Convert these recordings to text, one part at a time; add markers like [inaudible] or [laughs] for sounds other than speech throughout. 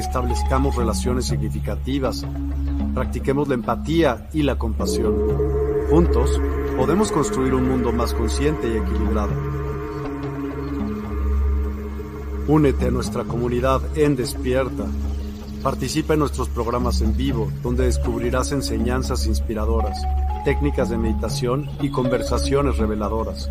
establezcamos relaciones significativas, practiquemos la empatía y la compasión. Juntos podemos construir un mundo más consciente y equilibrado. Únete a nuestra comunidad en Despierta. Participa en nuestros programas en vivo, donde descubrirás enseñanzas inspiradoras, técnicas de meditación y conversaciones reveladoras.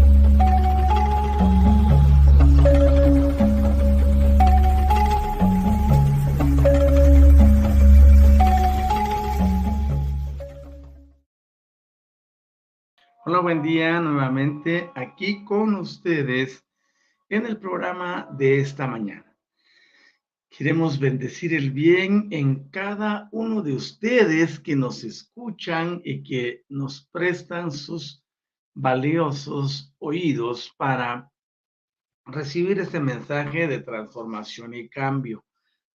Hola, buen día nuevamente aquí con ustedes en el programa de esta mañana. Queremos bendecir el bien en cada uno de ustedes que nos escuchan y que nos prestan sus valiosos oídos para recibir este mensaje de transformación y cambio.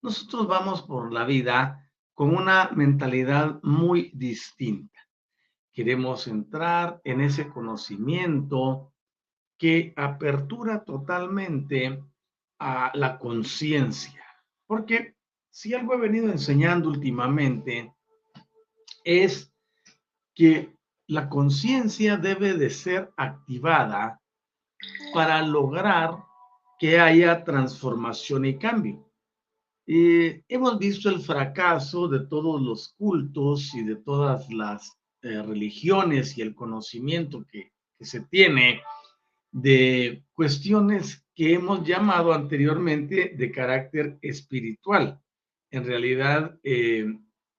Nosotros vamos por la vida con una mentalidad muy distinta queremos entrar en ese conocimiento que apertura totalmente a la conciencia. Porque si algo he venido enseñando últimamente es que la conciencia debe de ser activada para lograr que haya transformación y cambio. y hemos visto el fracaso de todos los cultos y de todas las eh, religiones y el conocimiento que, se tiene de cuestiones que hemos llamado anteriormente de carácter espiritual. En realidad, eh,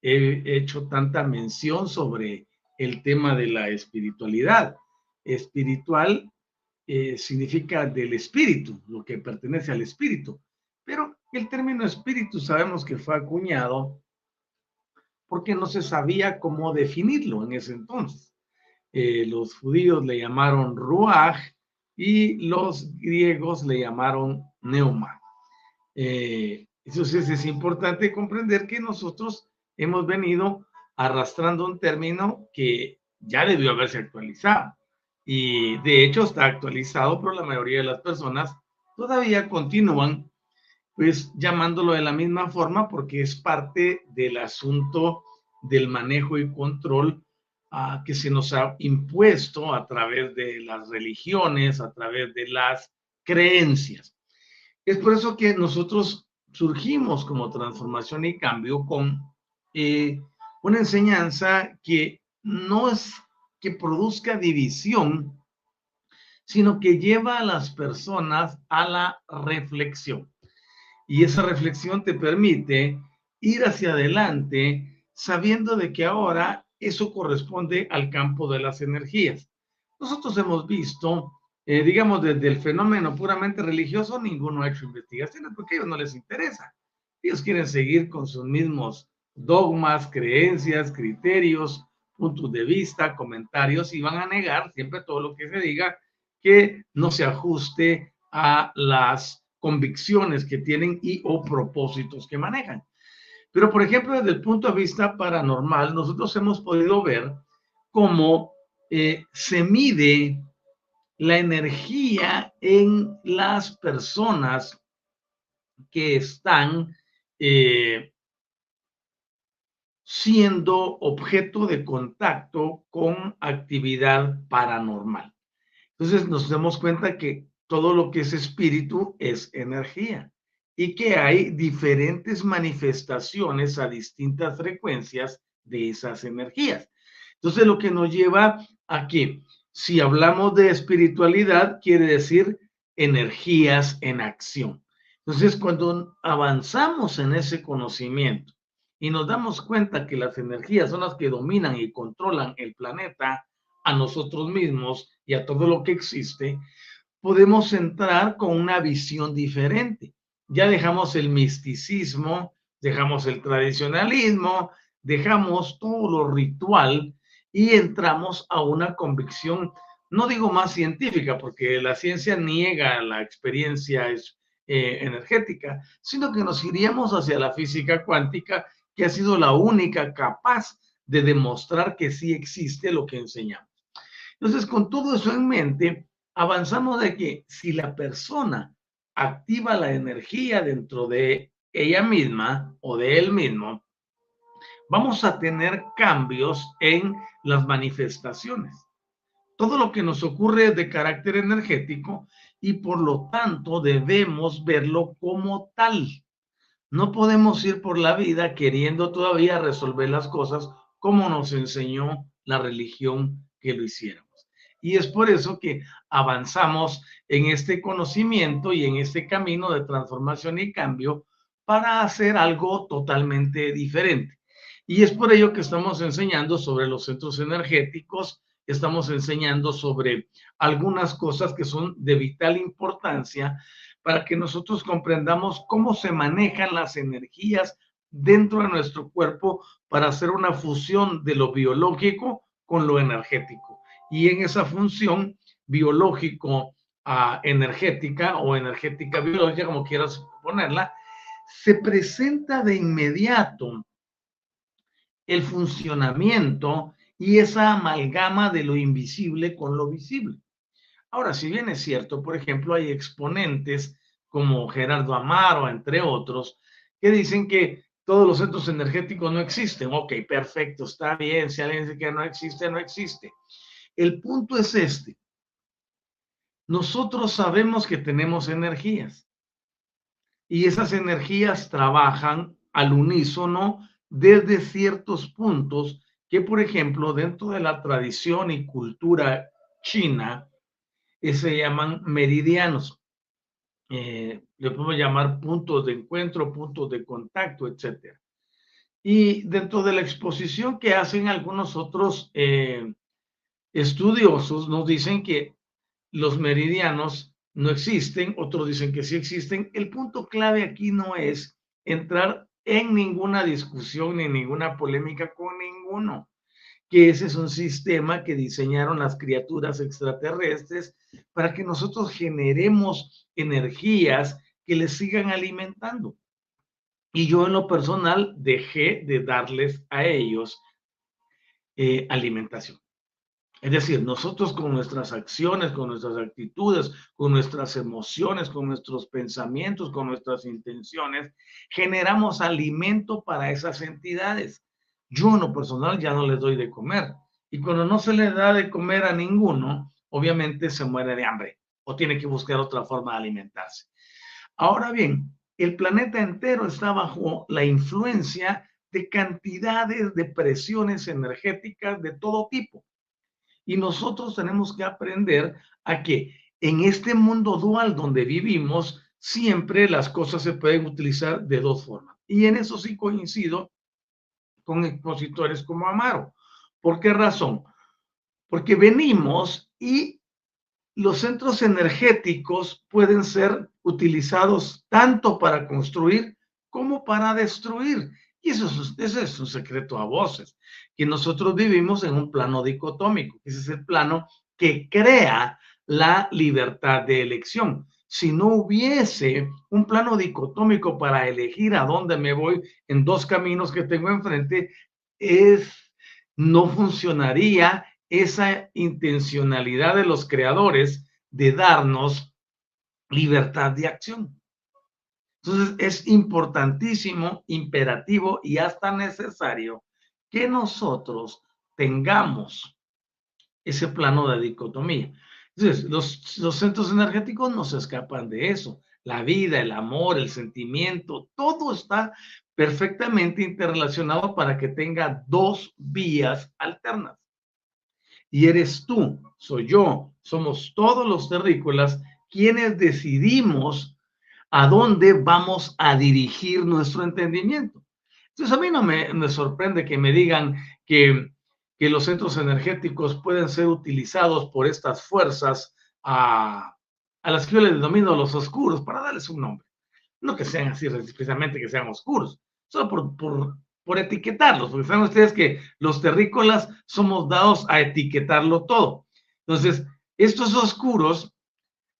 he hecho tanta mención sobre el tema de la espiritualidad. Espiritual eh, significa del espíritu, lo que pertenece al espíritu. Pero el término espíritu sabemos que fue acuñado porque no se sabía cómo definirlo en ese entonces. Eh, los judíos le llamaron ruach y los griegos le llamaron neuma. Eh, entonces es importante comprender que nosotros hemos venido arrastrando un término que ya debió haberse actualizado. Y de hecho está actualizado, pero la mayoría de las personas todavía continúan pues llamándolo de la misma forma porque es parte del asunto del manejo y control ah, que se nos ha impuesto a través de las religiones, a través de las creencias. Es por eso que nosotros surgimos como transformación y cambio con eh, una enseñanza que no es que produzca división, sino que lleva a las personas a la reflexión. Y esa reflexión te permite ir hacia adelante sabiendo de que ahora eso corresponde al campo de las energías. Nosotros hemos visto, eh, digamos, desde el fenómeno puramente religioso, ninguno ha hecho investigaciones porque a ellos no les interesa. Ellos quieren seguir con sus mismos dogmas, creencias, criterios, puntos de vista, comentarios y van a negar siempre todo lo que se diga que no se ajuste a las convicciones que tienen y o propósitos que manejan. Pero, por ejemplo, desde el punto de vista paranormal, nosotros hemos podido ver cómo eh, se mide la energía en las personas que están eh, siendo objeto de contacto con actividad paranormal. Entonces nos damos cuenta que todo lo que es espíritu es energía y que hay diferentes manifestaciones a distintas frecuencias de esas energías. Entonces lo que nos lleva a que si hablamos de espiritualidad, quiere decir energías en acción. Entonces cuando avanzamos en ese conocimiento y nos damos cuenta que las energías son las que dominan y controlan el planeta, a nosotros mismos y a todo lo que existe, podemos entrar con una visión diferente. Ya dejamos el misticismo, dejamos el tradicionalismo, dejamos todo lo ritual y entramos a una convicción, no digo más científica, porque la ciencia niega la experiencia eh, energética, sino que nos iríamos hacia la física cuántica que ha sido la única capaz de demostrar que sí existe lo que enseñamos. Entonces, con todo eso en mente, avanzamos de que si la persona activa la energía dentro de ella misma o de él mismo, vamos a tener cambios en las manifestaciones. Todo lo que nos ocurre es de carácter energético y por lo tanto debemos verlo como tal. No podemos ir por la vida queriendo todavía resolver las cosas como nos enseñó la religión que lo hiciéramos. Y es por eso que avanzamos en este conocimiento y en este camino de transformación y cambio para hacer algo totalmente diferente. Y es por ello que estamos enseñando sobre los centros energéticos, estamos enseñando sobre algunas cosas que son de vital importancia para que nosotros comprendamos cómo se manejan las energías dentro de nuestro cuerpo para hacer una fusión de lo biológico con lo energético. Y en esa función biológico a energética o energética biológica, como quieras ponerla, se presenta de inmediato el funcionamiento y esa amalgama de lo invisible con lo visible. Ahora, si bien es cierto, por ejemplo, hay exponentes como Gerardo Amaro, entre otros, que dicen que todos los centros energéticos no existen. Ok, perfecto, está bien. Si alguien dice que no existe, no existe. El punto es este. Nosotros sabemos que tenemos energías y esas energías trabajan al unísono desde ciertos puntos que, por ejemplo, dentro de la tradición y cultura china, eh, se llaman meridianos. Eh, le podemos llamar puntos de encuentro, puntos de contacto, etc. Y dentro de la exposición que hacen algunos otros eh, estudiosos, nos dicen que los meridianos no existen, otros dicen que sí existen. El punto clave aquí no es entrar en ninguna discusión ni ninguna polémica con ninguno que ese es un sistema que diseñaron las criaturas extraterrestres para que nosotros generemos energías que les sigan alimentando. Y yo en lo personal dejé de darles a ellos eh, alimentación. Es decir, nosotros con nuestras acciones, con nuestras actitudes, con nuestras emociones, con nuestros pensamientos, con nuestras intenciones, generamos alimento para esas entidades. Yo en lo personal ya no les doy de comer. Y cuando no se le da de comer a ninguno, obviamente se muere de hambre o tiene que buscar otra forma de alimentarse. Ahora bien, el planeta entero está bajo la influencia de cantidades de presiones energéticas de todo tipo. Y nosotros tenemos que aprender a que en este mundo dual donde vivimos, siempre las cosas se pueden utilizar de dos formas. Y en eso sí coincido con expositores como Amaro. ¿Por qué razón? Porque venimos y los centros energéticos pueden ser utilizados tanto para construir como para destruir. Y eso es, un secreto a voces, que nosotros vivimos en un plano dicotómico, ese es el plano que crea la libertad de elección si no hubiese un plano dicotómico para elegir a dónde me voy en dos caminos que tengo enfrente, no funcionaría esa intencionalidad de los creadores de darnos libertad de acción. Entonces es importantísimo, imperativo y hasta necesario que nosotros tengamos ese plano de dicotomía. Entonces, los, los centros energéticos no se escapan de eso. La vida, el amor, el sentimiento, todo está perfectamente interrelacionado para que tenga dos vías alternas. Y eres tú, soy yo, somos todos los terrícolas quienes decidimos a dónde vamos a dirigir nuestro entendimiento. Entonces a mí no me, me sorprende que me digan que, que, los centros energéticos pueden ser utilizados por estas fuerzas a, a las que yo les denomino los oscuros, para darles un nombre. No que sean así precisamente que sean oscuros, solo por, por, por etiquetarlos, porque saben ustedes que los terrícolas somos dados a etiquetarlo todo. Entonces, estos oscuros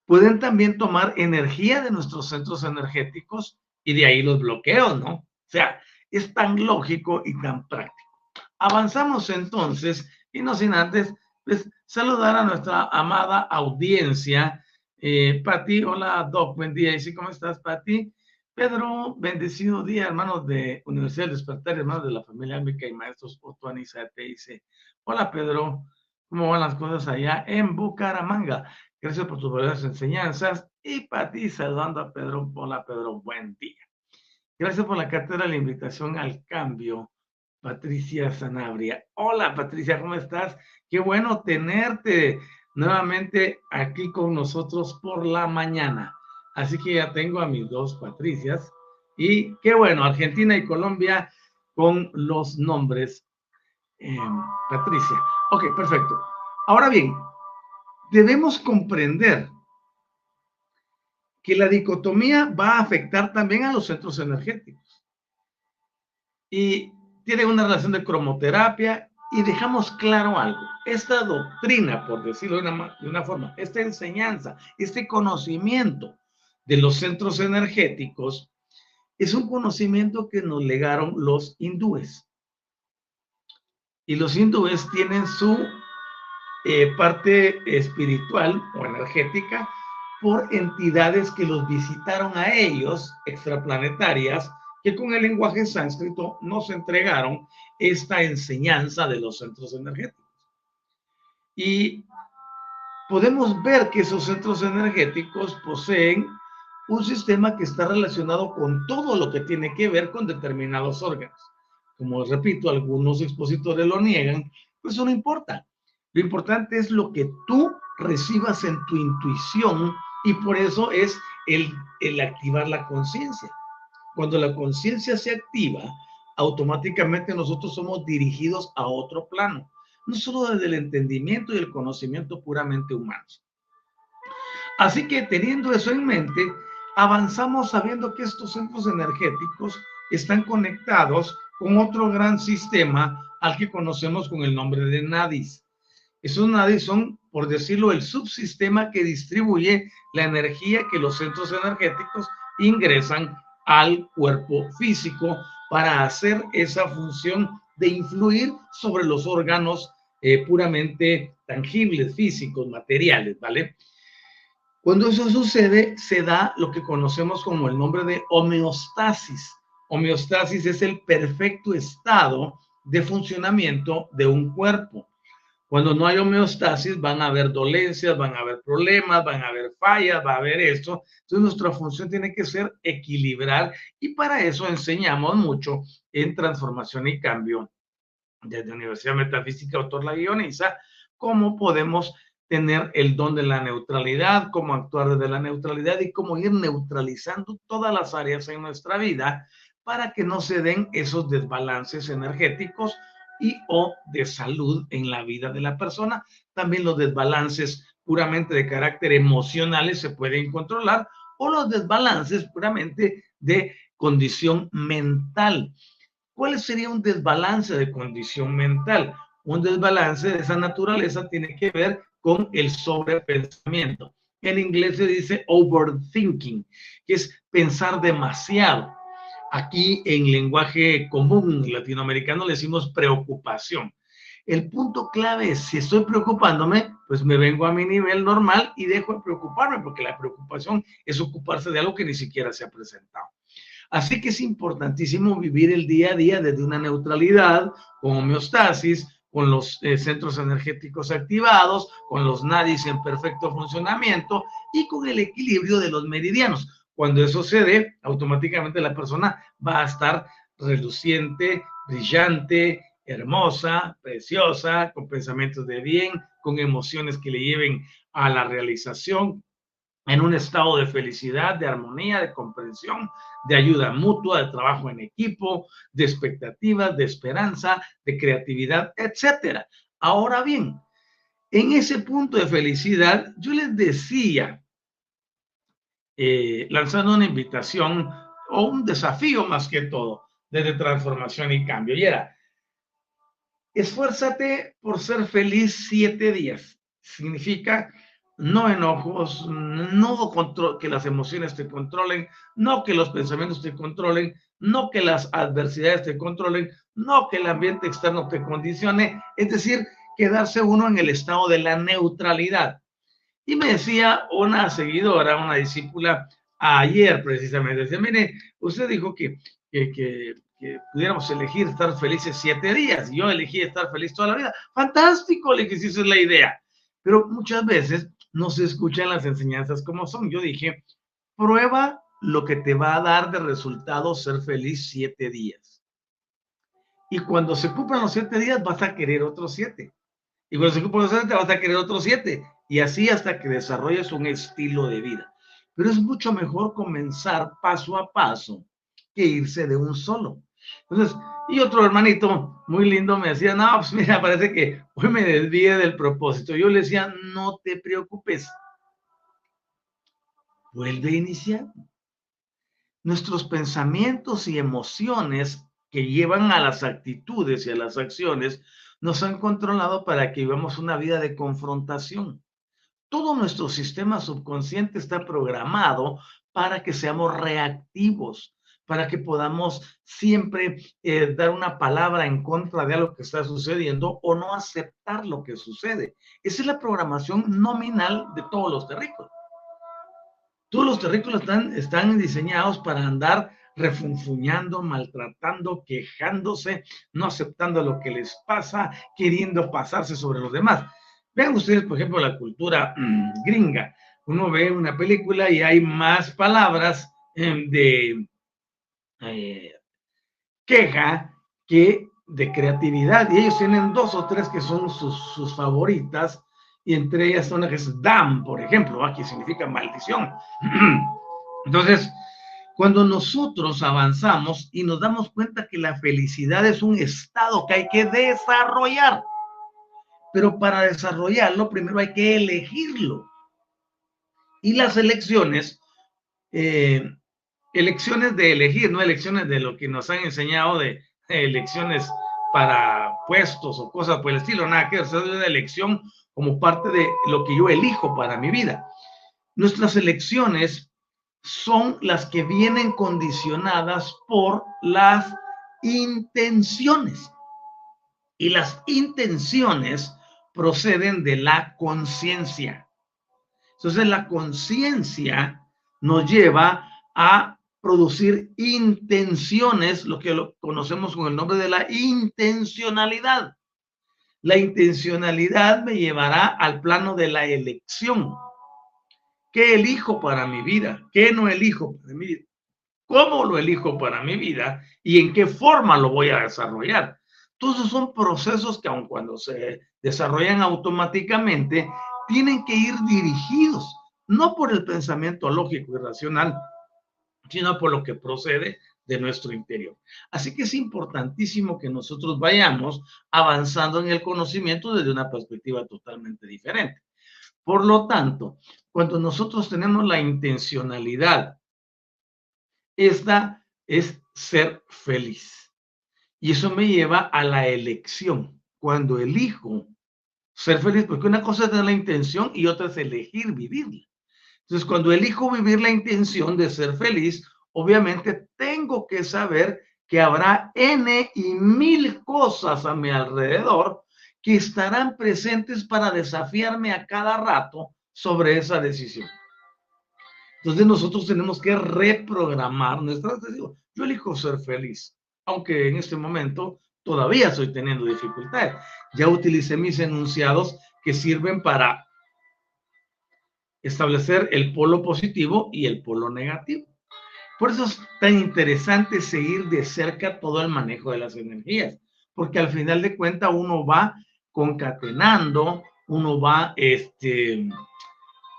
pueden también tomar energía de nuestros centros energéticos y de ahí los bloqueos, ¿no? O sea, es tan lógico y tan práctico. Avanzamos entonces y no sin antes pues, saludar a nuestra amada audiencia. Eh, Pati, hola Doc, buen día. ¿Y cómo estás, Pati? Pedro, bendecido día, hermanos de Universidad Despertar, hermanos de la familia Mica y maestros Otuani te dice, hola Pedro, ¿cómo van las cosas allá en Bucaramanga? Gracias por tus valiosas enseñanzas y para ti saludando a Pedro, hola Pedro, buen día. Gracias por la cátedra, la invitación al cambio. Patricia Sanabria. Hola Patricia, ¿cómo estás? Qué bueno tenerte nuevamente aquí con nosotros por la mañana. Así que ya tengo a mis dos Patricias. Y qué bueno, Argentina y Colombia con los nombres em, Patricia. Ok, perfecto. Ahora bien, debemos comprender que la dicotomía va a afectar también a los centros energéticos. Y tiene una relación de cromoterapia y dejamos claro algo. Esta doctrina, por decirlo de una, de una forma, esta enseñanza, este conocimiento de los centros energéticos es un conocimiento que nos legaron los hindúes. Y los hindúes tienen su eh, parte espiritual o energética por entidades que los visitaron a ellos, extraplanetarias, que con el lenguaje sánscrito nos entregaron esta enseñanza de los centros energéticos. Y podemos ver que esos centros energéticos poseen un sistema que está relacionado con todo lo que tiene que ver con determinados órganos. Como repito, algunos expositores lo niegan, pues eso no importa. Lo importante es lo que tú recibas en tu intuición y por eso es el, el activar la conciencia. Cuando la conciencia se activa, automáticamente nosotros somos dirigidos a otro plano, no solo desde el entendimiento y el conocimiento puramente humanos. Así que teniendo eso en mente, avanzamos sabiendo que estos centros energéticos están conectados con otro gran sistema al que conocemos con el nombre de nadis. Esos nadis son, por decirlo, el subsistema que distribuye la energía que los centros energéticos ingresan al cuerpo físico para hacer esa función de influir sobre los órganos eh, puramente tangibles, físicos, materiales, ¿vale? Cuando eso sucede, se da lo que conocemos como el nombre de homeostasis. Homeostasis es el perfecto estado de funcionamiento de un cuerpo. Cuando no hay homeostasis, van a haber dolencias, van a haber problemas, van a haber fallas, va a haber esto. Entonces, nuestra función tiene que ser equilibrar y para eso enseñamos mucho en transformación y cambio desde Universidad Metafísica Autor La Guioniza, cómo podemos tener el don de la neutralidad, cómo actuar desde la neutralidad y cómo ir neutralizando todas las áreas en nuestra vida para que no se den esos desbalances energéticos y o de salud en la vida de la persona. También los desbalances puramente de carácter emocionales se pueden controlar o los desbalances puramente de condición mental. ¿Cuál sería un desbalance de condición mental? Un desbalance de esa naturaleza tiene que ver con el sobrepensamiento. En inglés se dice overthinking, que es pensar demasiado. Aquí en lenguaje común latinoamericano le decimos preocupación. El punto clave es, si estoy preocupándome, pues me vengo a mi nivel normal y dejo de preocuparme, porque la preocupación es ocuparse de algo que ni siquiera se ha presentado. Así que es importantísimo vivir el día a día desde una neutralidad, con homeostasis, con los eh, centros energéticos activados, con los nadis en perfecto funcionamiento y con el equilibrio de los meridianos. Cuando eso se dé, automáticamente la persona va a estar reluciente, brillante, hermosa, preciosa, con pensamientos de bien, con emociones que le lleven a la realización, en un estado de felicidad, de armonía, de comprensión, de ayuda mutua, de trabajo en equipo, de expectativas, de esperanza, de creatividad, etcétera. Ahora bien, en ese punto de felicidad, yo les decía, eh, lanzando una invitación o un desafío más que todo, desde transformación y cambio, y era, esfuérzate por ser feliz siete días. Significa no enojos, no que las emociones te controlen, no que los pensamientos te controlen, no que las adversidades te controlen, no que el ambiente externo te condicione, es decir, quedarse uno en el estado de la neutralidad. Y me decía una seguidora, una discípula, ayer precisamente, decía, mire, usted dijo que, que, que, que pudiéramos elegir estar felices siete días, yo elegí estar feliz toda la vida. Fantástico, le si esa es la idea. Pero muchas veces no se escuchan las enseñanzas como son. Yo dije, prueba lo que te va a dar de resultado ser feliz siete días. Y cuando se cumplan los siete días, vas a querer otros siete. Y cuando se cumplan los siete, vas a querer otros siete. Y así hasta que desarrolles un estilo de vida. Pero es mucho mejor comenzar paso a paso que irse de un solo. Entonces, y otro hermanito muy lindo me decía, no, pues mira, parece que hoy me desvíe del propósito. Yo le decía, no te preocupes. Vuelve a iniciar. Nuestros pensamientos y emociones que llevan a las actitudes y a las acciones nos han controlado para que vivamos una vida de confrontación. Todo nuestro sistema subconsciente está programado para que seamos reactivos, para que podamos siempre eh, dar una palabra en contra de algo que está sucediendo o no aceptar lo que sucede. Esa es la programación nominal de todos los terrícolas. Todos los terrícolas están, están diseñados para andar refunfuñando, maltratando, quejándose, no aceptando lo que les pasa, queriendo pasarse sobre los demás. Vean ustedes, por ejemplo, la cultura mm, gringa. Uno ve una película y hay más palabras em, de, eh, queja que de creatividad. Y ellos tienen dos o tres que son sus, favoritas, y entre ellas una que es Dam, por ejemplo, que significa maldición. [clears throat] Entonces, cuando nosotros avanzamos y nos damos cuenta que la felicidad es un estado que hay que desarrollar, pero para desarrollarlo primero hay que elegirlo. Y las elecciones eh, elecciones de elegir, no elecciones de lo que nos han enseñado de, elecciones para puestos o cosas por el estilo, nada que es una elección como parte de lo que yo elijo para mi vida. Nuestras elecciones son las que vienen condicionadas por las intenciones. Y las intenciones proceden de la conciencia. Entonces la conciencia nos lleva a producir intenciones, lo que conocemos con el nombre de la intencionalidad. La intencionalidad me llevará al plano de la elección. ¿Qué elijo para mi vida? ¿Qué no elijo para mi vida? ¿Cómo lo elijo para mi vida? ¿Y en qué forma lo voy a desarrollar? Todos son procesos que aun cuando se desarrollan automáticamente, tienen que ir dirigidos, no por el pensamiento lógico y racional, sino por lo que procede de nuestro interior. Así que es importantísimo que nosotros vayamos avanzando en el conocimiento desde una perspectiva totalmente diferente. Por lo tanto, cuando nosotros tenemos la intencionalidad, esta es ser feliz. Y eso me lleva a la elección. Cuando elijo ser feliz, porque una cosa es tener la intención y otra es elegir vivirla. Entonces, cuando elijo vivir la intención de ser feliz, obviamente tengo que saber que habrá N y mil cosas a mi alrededor que estarán presentes para desafiarme a cada rato sobre esa decisión. Entonces nosotros tenemos que reprogramar nuestra decisión. Yo elijo ser feliz, aunque en este momento todavía estoy teniendo dificultades. Ya utilicé mis enunciados que sirven para establecer el polo positivo y el polo negativo. Por eso es tan interesante seguir de cerca todo el manejo de las energías, porque al final de cuentas uno va concatenando, uno va este,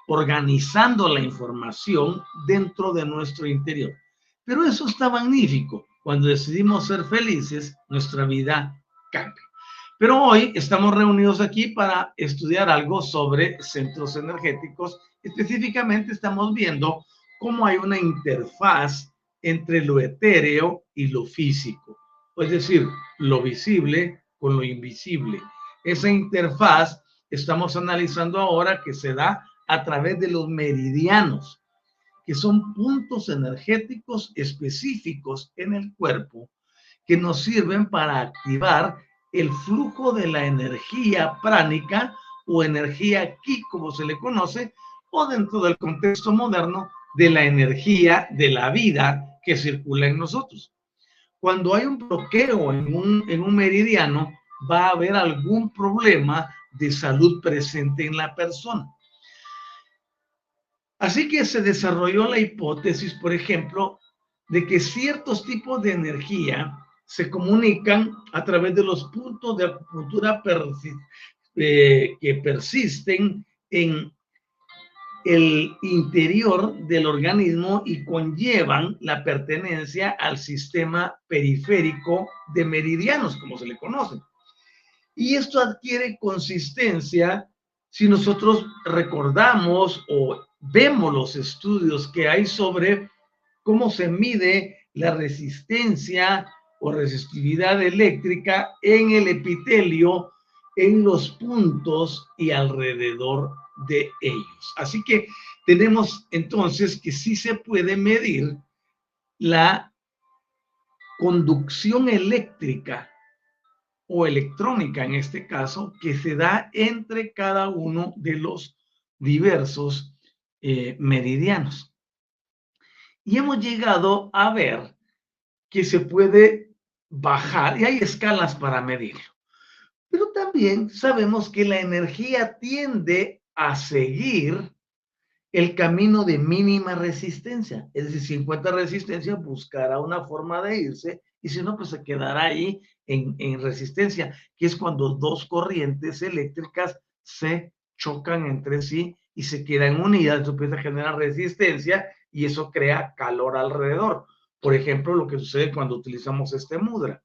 organizando la información dentro de nuestro interior. Pero eso está magnífico. Cuando decidimos ser felices, nuestra vida cambia. Pero hoy estamos reunidos aquí para estudiar algo sobre centros energéticos. Específicamente estamos viendo cómo hay una interfaz entre lo etéreo y lo físico. Es decir, lo visible con lo invisible. Esa interfaz estamos analizando ahora que se da a través de los meridianos, que son puntos energéticos específicos en el cuerpo que nos sirven para activar el flujo de la energía pránica o energía ki, como se le conoce, o dentro del contexto moderno, de la energía de la vida que circula en nosotros. Cuando hay un bloqueo en un, en un meridiano, va a haber algún problema de salud presente en la persona. Así que se desarrolló la hipótesis, por ejemplo, de que ciertos tipos de energía se comunican a través de los puntos de acupuntura eh, que persisten en el interior del organismo y conllevan la pertenencia al sistema periférico de meridianos, como se le conoce. Y esto adquiere consistencia si nosotros recordamos o vemos los estudios que hay sobre cómo se mide la resistencia o resistividad eléctrica en el epitelio, en los puntos y alrededor de ellos. Así que tenemos entonces que sí se puede medir la conducción eléctrica o electrónica en este caso, que se da entre cada uno de los diversos eh, meridianos. Y hemos llegado a ver que se puede bajar y hay escalas para medirlo. Pero también sabemos que la energía tiende a seguir el camino de mínima resistencia. Es decir, si encuentra resistencia, buscará una forma de irse y si no, pues se quedará ahí en, en resistencia, que es cuando dos corrientes eléctricas se chocan entre sí y se quedan unidas, eso empieza a resistencia y eso crea calor alrededor. Por ejemplo, lo que sucede cuando utilizamos este mudra.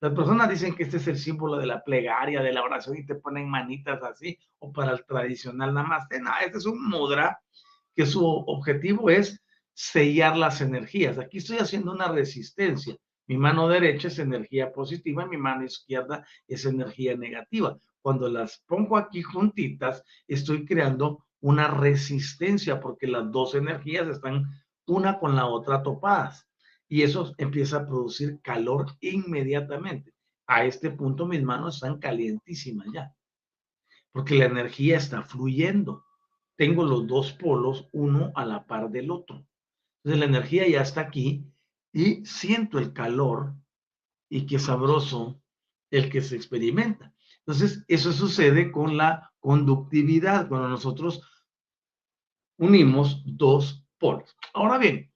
Las personas dicen que este es el símbolo de la plegaria, de la oración y te ponen manitas así, o para el tradicional namaste. No, este es un mudra que su objetivo es sellar las energías. Aquí estoy haciendo una resistencia. Mi mano derecha es energía positiva, mi mano izquierda es energía negativa. Cuando las pongo aquí juntitas, estoy creando una resistencia porque las dos energías están una con la otra topadas y eso empieza a producir calor inmediatamente. A este punto mis manos están calientísimas ya, porque la energía está fluyendo. Tengo los dos polos, uno a la par del otro. Entonces la energía ya está aquí y siento el calor y qué sabroso el que se experimenta. Entonces, eso sucede con la conductividad, cuando nosotros unimos dos polos. Ahora bien,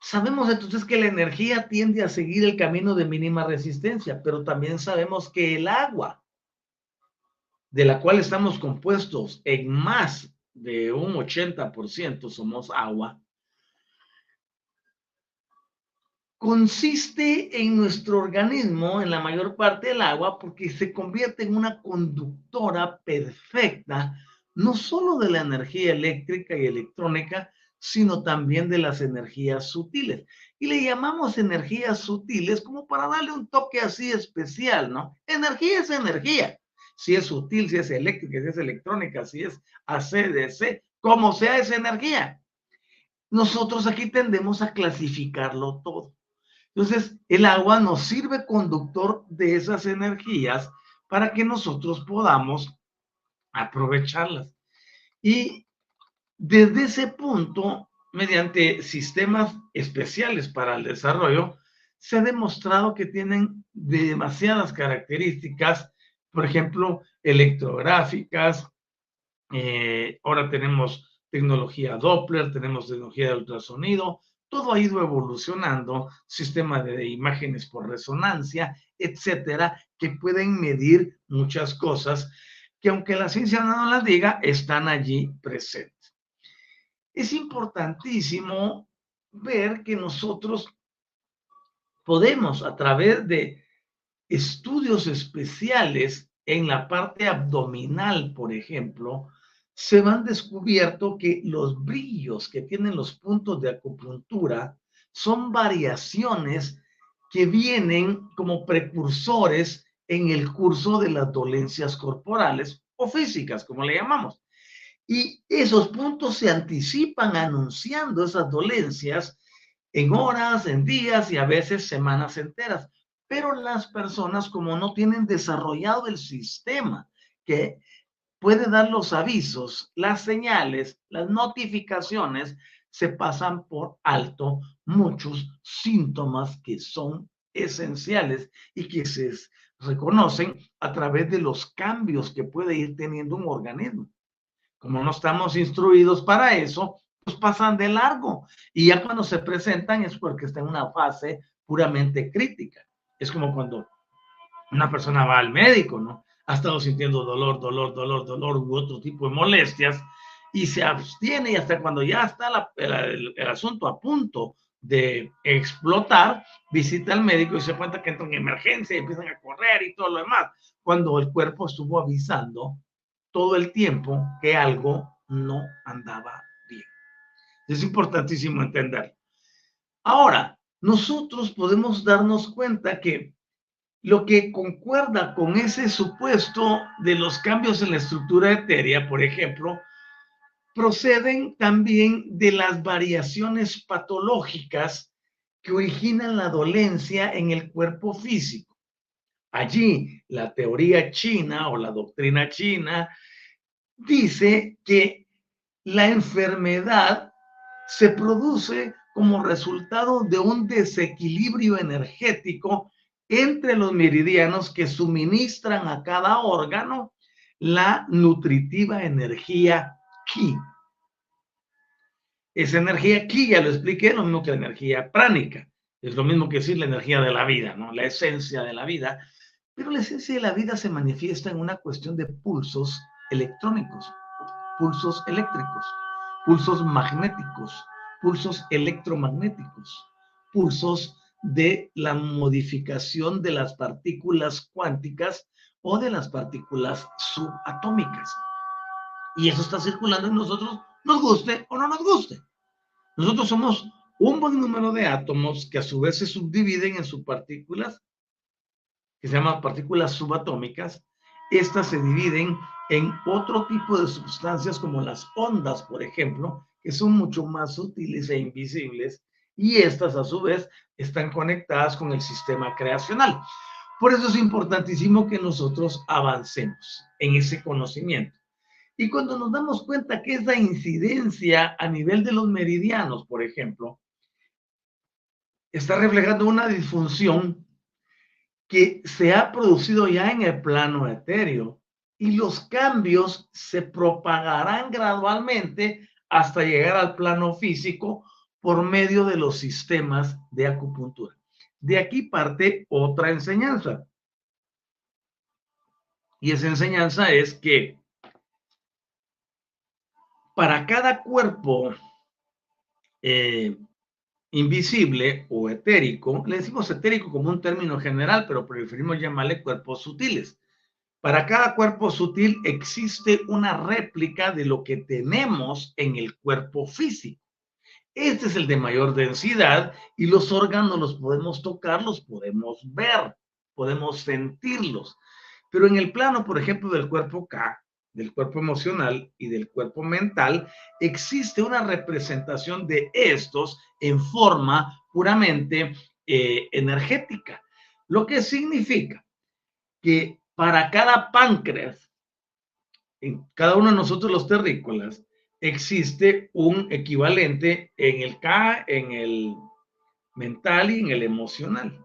sabemos entonces que la energía tiende a seguir el camino de mínima resistencia, pero también sabemos que el agua, de la cual estamos compuestos en más de un 80% somos agua, consiste en nuestro organismo, en la mayor parte del agua, porque se convierte en una conductora perfecta, no solo de la energía eléctrica y electrónica, sino también de las energías sutiles. Y le llamamos energías sutiles como para darle un toque así especial, ¿no? Energía es energía. Si es sutil, si es eléctrica, si es electrónica, si es ACDC, como sea esa energía. Nosotros aquí tendemos a clasificarlo todo. Entonces, el agua nos sirve conductor de esas energías para que nosotros podamos aprovecharlas. Y desde ese punto, mediante sistemas especiales para el desarrollo, se ha demostrado que tienen demasiadas características, por ejemplo, electrográficas, eh, ahora tenemos tecnología Doppler, tenemos tecnología de ultrasonido, todo ha ido evolucionando, sistema de imágenes por resonancia, etcétera, que pueden medir muchas cosas que aunque la ciencia no las diga, están allí presentes. Es importantísimo ver que nosotros podemos a través de estudios especiales en la parte abdominal, por ejemplo, se van descubierto que los brillos que tienen los puntos de acupuntura son variaciones que vienen como precursores en el curso de las dolencias corporales o físicas, como le llamamos. Y esos puntos se anticipan anunciando esas dolencias en horas, en días y a veces semanas enteras. Pero las personas, como no tienen desarrollado el sistema que puede dar los avisos, las señales, las notificaciones, se pasan por alto muchos síntomas que son esenciales y que se reconocen a través de los cambios que puede ir teniendo un organismo. Como no estamos instruidos para eso, pues pasan de largo y ya cuando se presentan es porque está en una fase puramente crítica. Es como cuando una persona va al médico, ¿no? ha estado sintiendo dolor, dolor, dolor, dolor u otro tipo de molestias y se abstiene y hasta cuando ya está el, asunto a punto de explotar, visita al médico y se cuenta que entra en emergencia y empiezan a correr y todo lo demás, cuando el cuerpo estuvo avisando todo el tiempo que algo no andaba bien. Es importantísimo entenderlo. Ahora, nosotros podemos darnos cuenta que lo que concuerda con ese supuesto de los cambios en la estructura etérea, por ejemplo, proceden también de las variaciones patológicas que originan la dolencia en el cuerpo físico. Allí, la teoría china o la doctrina china dice que la enfermedad se produce como resultado de un desequilibrio energético entre los meridianos que suministran a cada órgano la nutritiva energía ki. Esa energía ki, ya lo expliqué, lo mismo que la energía pránica. Es lo mismo que decir la energía de la vida, ¿no? La esencia de la vida. Pero la esencia de la vida se manifiesta en una cuestión de pulsos electrónicos, pulsos eléctricos, pulsos magnéticos, pulsos electromagnéticos, pulsos de la modificación de las partículas cuánticas o de las partículas subatómicas. Y eso está circulando en nosotros, nos guste o no nos guste. Nosotros somos un buen número de átomos que a su vez se subdividen en subpartículas, que se llaman partículas subatómicas. Estas se dividen en otro tipo de sustancias como las ondas, por ejemplo, que son mucho más sutiles e invisibles y estas a su vez están conectadas con el sistema creacional. Por eso es importantísimo que nosotros avancemos en ese conocimiento. Y cuando nos damos cuenta que esa incidencia a nivel de los meridianos, por ejemplo, está reflejando una disfunción que se ha producido ya en el plano etéreo y los cambios se propagarán gradualmente hasta llegar al plano físico por medio de los sistemas de acupuntura. De aquí parte otra enseñanza. Y esa enseñanza es que para cada cuerpo eh, invisible o etérico, le decimos etérico como un término general, pero preferimos llamarle cuerpos sutiles. Para cada cuerpo sutil existe una réplica de lo que tenemos en el cuerpo físico. Este es el de mayor densidad y los órganos los podemos tocar, los podemos ver, podemos sentirlos. Pero en el plano, por ejemplo, del cuerpo K, del cuerpo emocional y del cuerpo mental, existe una representación de estos en forma puramente eh, energética, lo que significa que para cada páncreas, en cada uno de nosotros los terrícolas, existe un equivalente en el K, en el mental y en el emocional.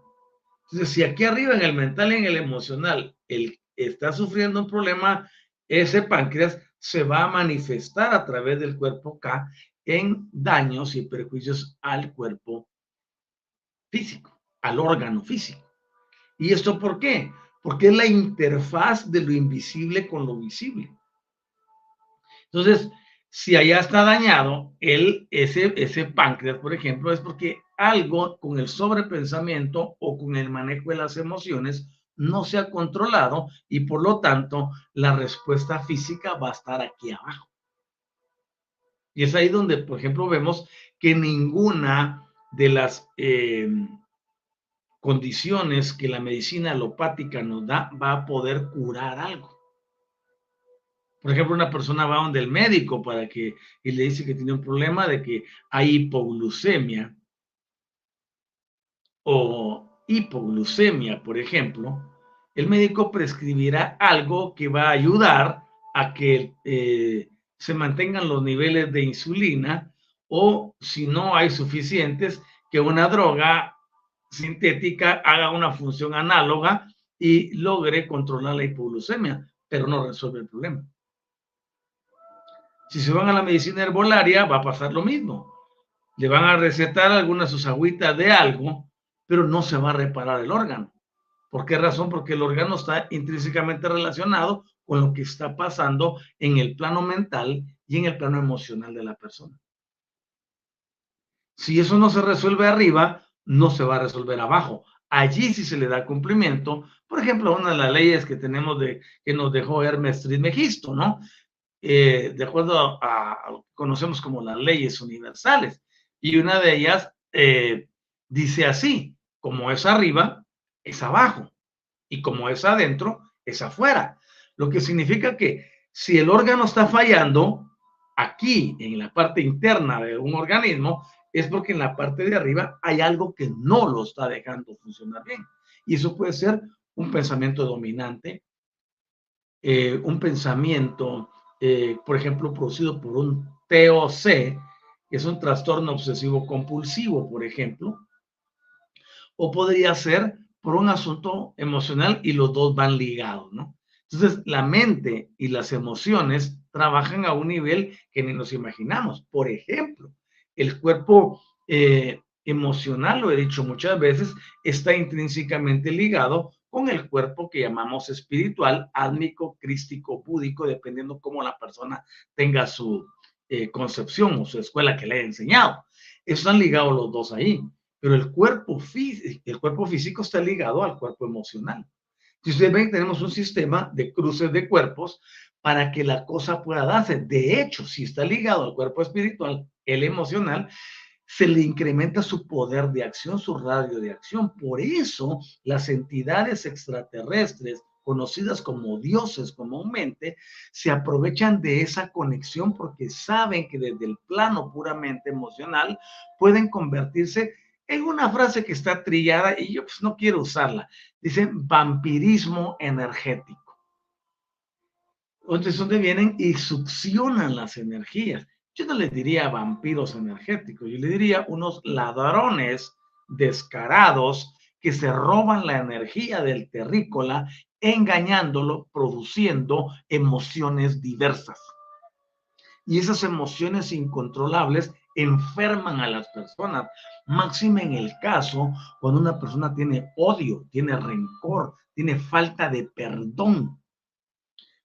Entonces, si aquí arriba en el mental y en el emocional, el está sufriendo un problema, ese páncreas se va a manifestar a través del cuerpo K en daños y perjuicios al cuerpo físico, al órgano físico. ¿Y esto por qué? Porque es la interfaz de lo invisible con lo visible. Entonces, si allá está dañado el, ese, ese páncreas, por ejemplo, es porque algo con el sobrepensamiento o con el manejo de las emociones no se ha controlado y por lo tanto la respuesta física va a estar aquí abajo. Y es ahí donde, por ejemplo, vemos que ninguna de las eh, condiciones que la medicina alopática nos da va a poder curar algo. Por ejemplo, una persona va donde el médico para que y le dice que tiene un problema de que hay hipoglucemia o hipoglucemia, por ejemplo, el médico prescribirá algo que va a ayudar a que eh, se mantengan los niveles de insulina o si no hay suficientes, que una droga sintética haga una función análoga y logre controlar la hipoglucemia, pero no resuelve el problema. Si se van a la medicina herbolaria, va a pasar lo mismo. Le van a recetar algunas sus agüitas de algo, pero no se va a reparar el órgano. ¿Por qué razón? Porque el órgano está intrínsecamente relacionado con lo que está pasando en el plano mental y en el plano emocional de la persona. Si eso no se resuelve arriba, no se va a resolver abajo. Allí sí se le da cumplimiento. Por ejemplo, una de las leyes que tenemos de que nos dejó Hermes Trismegisto, ¿no? Eh, de acuerdo a, conocemos como las leyes universales. Y una de ellas eh, dice así, como es arriba, es abajo. Y como es adentro, es afuera. Lo que significa que si el órgano está fallando aquí, en la parte interna de un organismo, es porque en la parte de arriba hay algo que no lo está dejando funcionar bien. Y eso puede ser un pensamiento dominante, eh, un pensamiento, eh, por ejemplo, producido por un TOC, que es un trastorno obsesivo compulsivo, por ejemplo, o podría ser por un asunto emocional y los dos van ligados, ¿no? Entonces, la mente y las emociones trabajan a un nivel que ni nos imaginamos. Por ejemplo, el cuerpo eh, emocional, lo he dicho muchas veces, está intrínsecamente ligado con el cuerpo que llamamos espiritual, álmico, crístico, búdico, dependiendo cómo la persona tenga su eh, concepción o su escuela que le haya enseñado. Están ligados los dos ahí pero el cuerpo, el cuerpo físico está ligado al cuerpo emocional. Si ustedes ven, tenemos un sistema de cruces de cuerpos para que la cosa pueda darse. De hecho, si está ligado al cuerpo espiritual, el emocional, se le incrementa su poder de acción, su radio de acción. Por eso las entidades extraterrestres, conocidas como dioses comúnmente, se aprovechan de esa conexión porque saben que desde el plano puramente emocional pueden convertirse en una frase que está trillada y yo pues no quiero usarla. Dice vampirismo energético. Entonces, donde vienen y succionan las energías. Yo no les diría vampiros energéticos, yo le diría unos ladrones descarados que se roban la energía del terrícola, engañándolo, produciendo emociones diversas. Y esas emociones incontrolables enferman a las personas, máxime en el caso cuando una persona tiene odio, tiene rencor, tiene falta de perdón,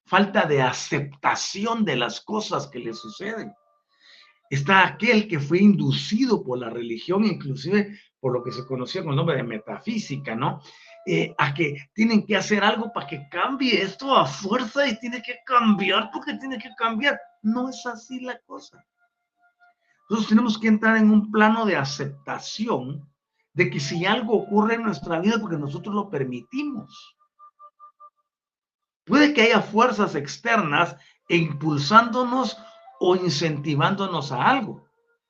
falta de aceptación de las cosas que le suceden. Está aquel que fue inducido por la religión, inclusive por lo que se conocía con el nombre de metafísica, ¿no? Eh, a que tienen que hacer algo para que cambie esto a fuerza y tiene que cambiar porque tiene que cambiar. No es así la cosa. Nosotros tenemos que entrar en un plano de aceptación de que si algo ocurre en nuestra vida porque nosotros lo permitimos. Puede que haya fuerzas externas impulsándonos o incentivándonos a algo,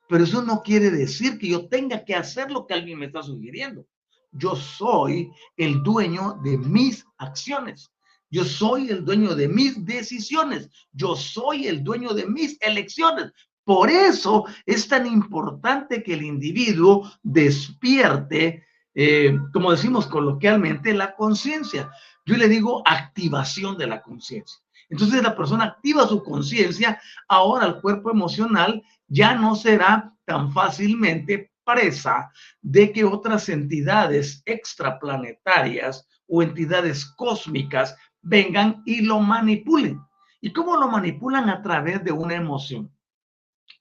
pero eso no quiere decir que yo tenga que hacer lo que alguien me está sugiriendo. Yo soy el dueño de mis acciones, Yo soy el dueño de mis decisiones. Yo soy el dueño de mis elecciones. Por eso es tan importante que el individuo despierte, eh, como decimos coloquialmente, la conciencia. Yo le digo activación de la conciencia. Entonces la persona activa su conciencia, ahora el cuerpo emocional ya no será tan fácilmente presa de que otras entidades extraplanetarias o entidades cósmicas vengan y lo manipulen. ¿Y cómo lo manipulan? A través de una emoción.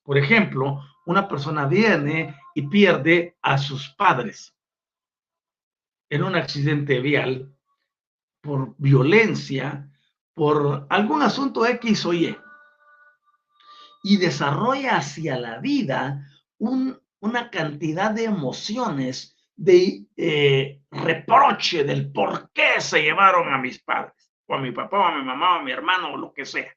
Por ejemplo, una persona viene y pierde a sus padres en un accidente vial por violencia, por algún asunto X o Y, y desarrolla hacia la vida una cantidad de emociones de eh, reproche del por qué se llevaron a mis padres, o a mi papá, o a mi mamá, o a mi hermano, o lo que sea.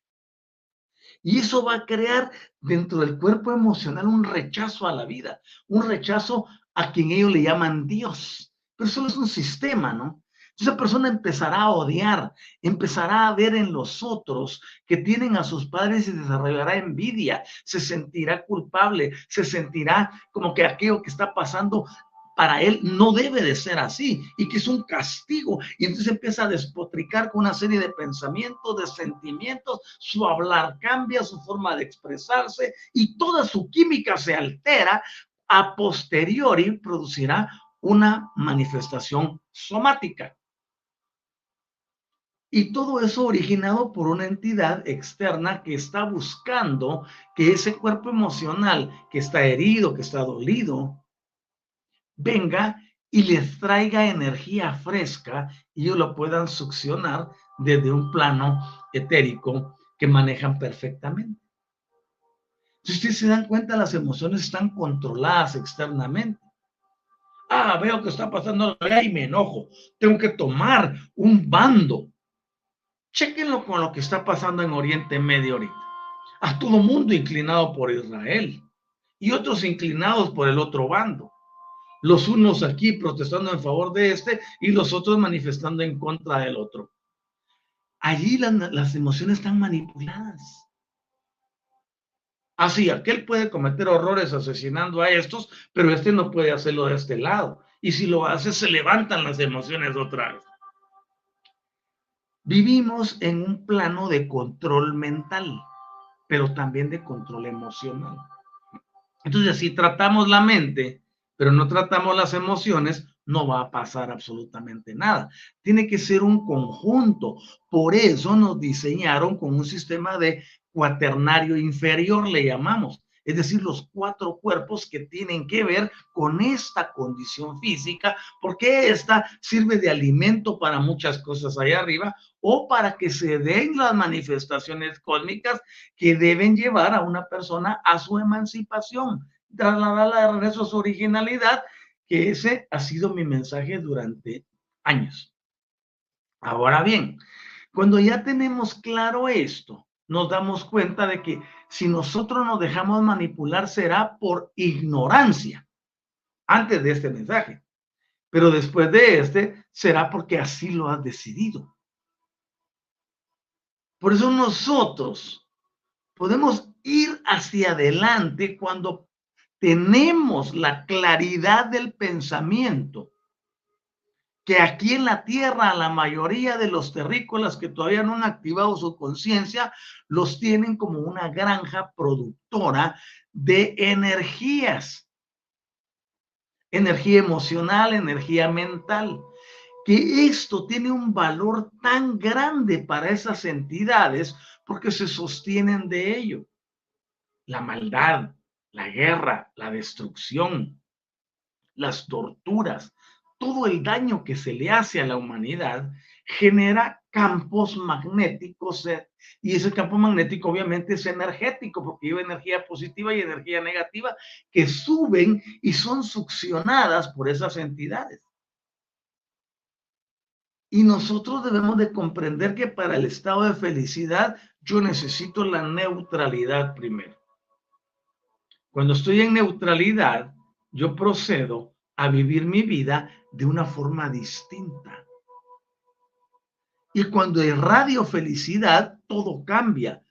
Y eso va a crear dentro del cuerpo emocional un rechazo a la vida, un rechazo a quien ellos le llaman Dios. Pero eso es un sistema, ¿no? Esa persona empezará a odiar, empezará a ver en los otros que tienen a sus padres y desarrollará envidia, se sentirá culpable, se sentirá como que aquello que está pasando para él no debe de ser así y que es un castigo. Y entonces empieza a despotricar con una serie de pensamientos, de sentimientos, su hablar cambia, su forma de expresarse y toda su química se altera. A posteriori producirá una manifestación somática. Y todo eso originado por una entidad externa que está buscando que ese cuerpo emocional que está herido, que está dolido, venga y les traiga energía fresca y ellos lo puedan succionar desde un plano etérico que manejan perfectamente. Si ustedes se dan cuenta, las emociones están controladas externamente. Ah, veo que está pasando y me enojo. Tengo que tomar un bando. Chequenlo con lo que está pasando en Oriente Medio ahorita. A todo mundo inclinado por Israel y otros inclinados por el otro bando los unos aquí protestando en favor de este y los otros manifestando en contra del otro. Allí las, emociones están manipuladas. Así, aquel puede cometer horrores asesinando a estos, pero este no puede hacerlo de este lado. Y si lo hace, se levantan las emociones otra vez. Vivimos en un plano de control mental, pero también de control emocional. Entonces, si tratamos la mente pero no tratamos las emociones, no va a pasar absolutamente nada. Tiene que ser un conjunto. Por eso nos diseñaron con un sistema de cuaternario inferior, le llamamos. Es decir, los cuatro cuerpos que tienen que ver con esta condición física, porque esta sirve de alimento para muchas cosas allá arriba o para que se den las manifestaciones cósmicas que deben llevar a una persona a su emancipación trasladarla de regreso a su originalidad, que ese ha sido mi mensaje durante años. Ahora bien, cuando ya tenemos claro esto, nos damos cuenta de que si nosotros nos dejamos manipular será por ignorancia antes de este mensaje, pero después de este será porque así lo has decidido. Por eso nosotros podemos ir hacia adelante cuando tenemos la claridad del pensamiento, que aquí en la tierra la mayoría de los terrícolas que todavía no han activado su conciencia, los tienen como una granja productora de energías, energía emocional, energía mental que esto tiene un valor tan grande para esas entidades porque se sostienen de ello. La maldad, la guerra, la destrucción, las torturas, todo el daño que se le hace a la humanidad genera campos magnéticos eh, y ese campo magnético obviamente es energético porque lleva energía positiva y energía negativa que suben y son succionadas por esas entidades. Y nosotros debemos de comprender que para el estado de felicidad yo necesito la neutralidad primero. Cuando estoy en neutralidad, yo procedo a vivir mi vida de una forma distinta. Y cuando irradio felicidad, todo cambia.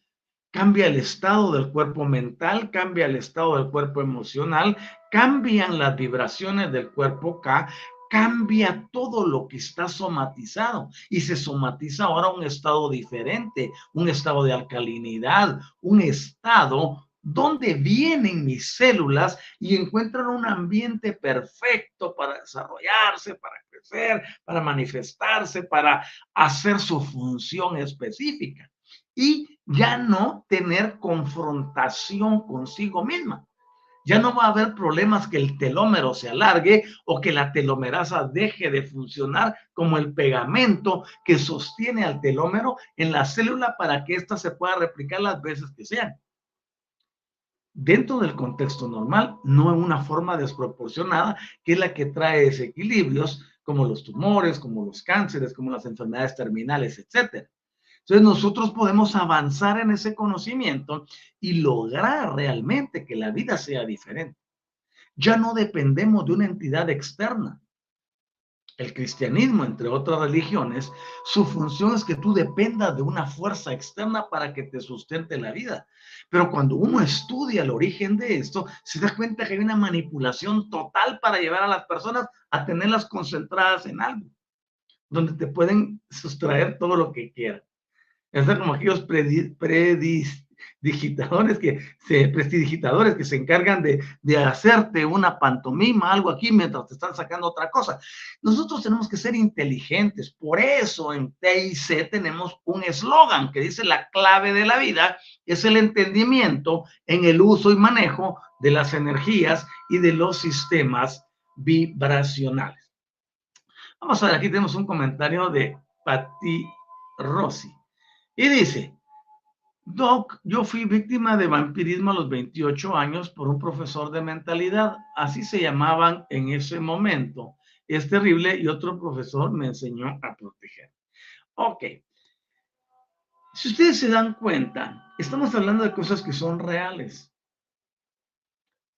Cambia el estado del cuerpo mental, cambia el estado del cuerpo emocional, cambian las vibraciones del cuerpo K, cambia todo lo que está somatizado y se somatiza ahora un estado diferente, un estado de alcalinidad, un estado donde vienen mis células y encuentran un ambiente perfecto para desarrollarse, para crecer, para manifestarse, para hacer su función específica y ya no tener confrontación consigo misma. Ya no va a haber problemas que el telómero se alargue o que la telomerasa deje de funcionar como el pegamento que sostiene al telómero en la célula para que ésta se pueda replicar las veces que sean dentro del contexto normal, no en una forma desproporcionada, que es la que trae desequilibrios como los tumores, como los cánceres, como las enfermedades terminales, etc. Entonces nosotros podemos avanzar en ese conocimiento y lograr realmente que la vida sea diferente. Ya no dependemos de una entidad externa. El cristianismo, entre otras religiones, su función es que tú dependas de una fuerza externa para que te sustente la vida. Pero cuando uno estudia el origen de esto, se da cuenta que hay una manipulación total para llevar a las personas a tenerlas concentradas en algo, donde te pueden sustraer todo lo que quieran. Es como aquellos predis, digitadores que se, prestidigitadores que se encargan de, de, hacerte una pantomima, algo aquí, mientras te están sacando otra cosa. Nosotros tenemos que ser inteligentes. Por eso en TIC tenemos un eslogan que dice la clave de la vida es el entendimiento en el uso y manejo de las energías y de los sistemas vibracionales. Vamos a ver, aquí tenemos un comentario de Patti Rossi. Y dice, Doc, yo fui víctima de vampirismo a los 28 años por un profesor de mentalidad, así se llamaban en ese momento. Es terrible y otro profesor me enseñó a proteger. Ok. Si ustedes se dan cuenta, estamos hablando de cosas que son reales.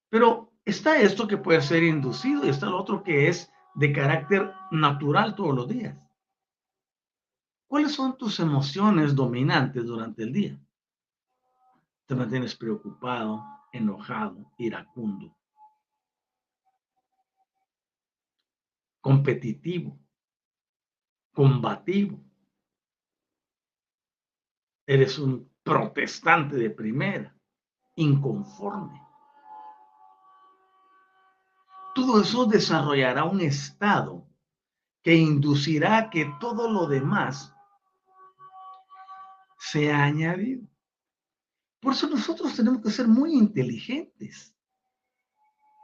Pero está esto que puede ser inducido y está lo otro que es de carácter natural todos los días. ¿Cuáles son tus emociones dominantes durante el día? Te mantienes preocupado, enojado, iracundo, competitivo, combativo. Eres un protestante de primera, inconforme. Todo eso desarrollará un estado que inducirá que todo lo demás sea añadido. Por eso nosotros tenemos que ser muy inteligentes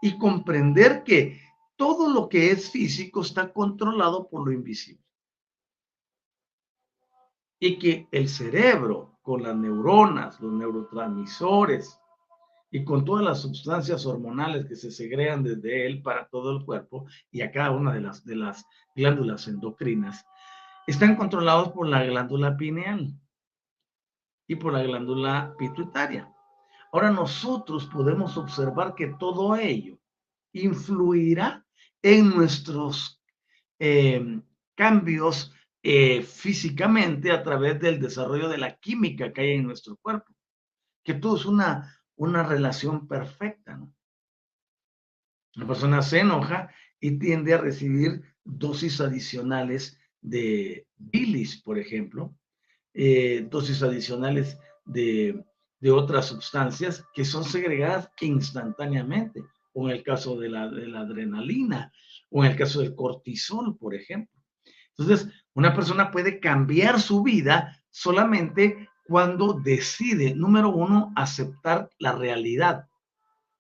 y comprender que todo lo que es físico está controlado por lo invisible. Y que el cerebro, con las neuronas, los neurotransmisores y con todas las sustancias hormonales que se segregan desde él para todo el cuerpo y a cada una de las, de las glándulas endocrinas, están controlados por la glándula pineal y por la glándula pituitaria. Ahora nosotros podemos observar que todo ello influirá en nuestros eh, cambios eh, físicamente a través del desarrollo de la química que hay en nuestro cuerpo, que todo es una, una relación perfecta. La persona se enoja y tiende a recibir dosis adicionales de bilis, por ejemplo, eh, dosis adicionales de, otras sustancias que son segregadas instantáneamente, o en el caso de la, de la adrenalina, o en el caso del cortisol, por ejemplo. Entonces, una persona puede cambiar su vida solamente cuando decide, número uno, aceptar la realidad.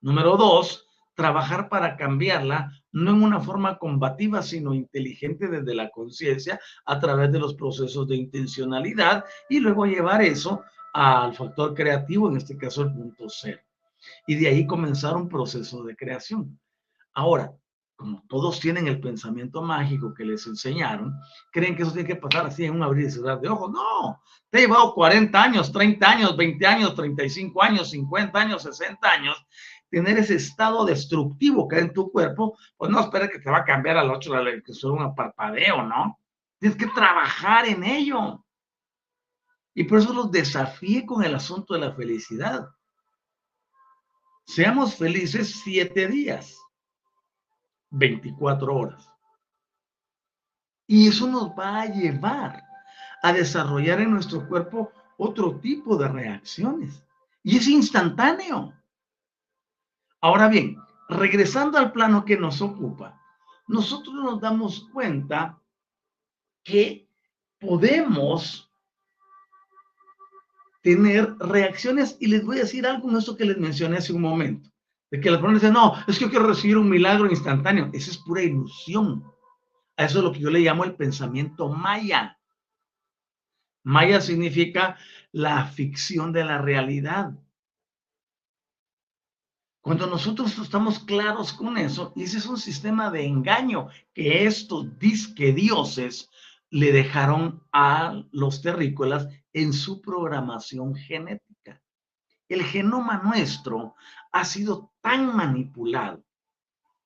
Número dos, trabajar para cambiarla, no en una forma combativa, sino inteligente desde la conciencia a través de los procesos de intencionalidad y luego llevar eso al factor creativo, en este caso el punto cero. Y de ahí comenzar un proceso de creación. Ahora, como todos tienen el pensamiento mágico que les enseñaron, creen que eso tiene que pasar así en un abrir y cerrar de ojos. No, te ha llevado 40 años, 30 años, 20 años, 35 años, 50 años, 60 años tener ese estado destructivo que hay en tu cuerpo, pues no espera que te va a cambiar al otro, que es un parpadeo, ¿no? Tienes que trabajar en ello. Y por eso los desafié con el asunto de la felicidad. Seamos felices siete días, 24 horas. Y eso nos va a llevar a desarrollar en nuestro cuerpo otro tipo de reacciones. Y es instantáneo. Ahora bien, regresando al plano que nos ocupa, nosotros nos damos cuenta que podemos tener reacciones y les voy a decir algo en esto que les mencioné hace un momento, de que las personas dicen, no, es que yo quiero recibir un milagro instantáneo, esa es pura ilusión. A eso es lo que yo le llamo el pensamiento maya. Maya significa la ficción de la realidad. Cuando nosotros estamos claros con eso, ese es un sistema de engaño que estos disque dioses le dejaron a los terrícolas en su programación genética. El genoma nuestro ha sido tan manipulado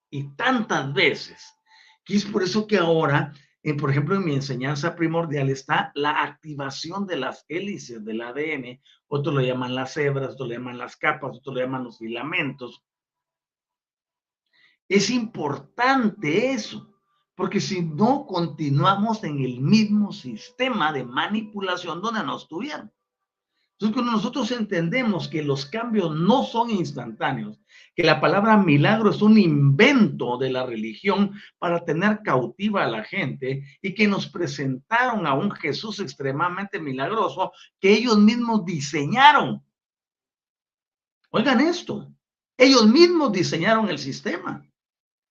y tantas veces que es por eso que ahora, por ejemplo, en mi enseñanza primordial está la activación de las hélices del ADN otros lo llaman las hebras, otros lo llaman las capas, otros lo llaman los filamentos. Es importante eso, porque si no continuamos en el mismo sistema de manipulación donde nos tuvieron. Entonces, cuando nosotros entendemos que los cambios no son instantáneos, que la palabra milagro es un invento de la religión para tener cautiva a la gente y que nos presentaron a un Jesús extremadamente milagroso que ellos mismos diseñaron. Oigan esto, ellos mismos diseñaron el sistema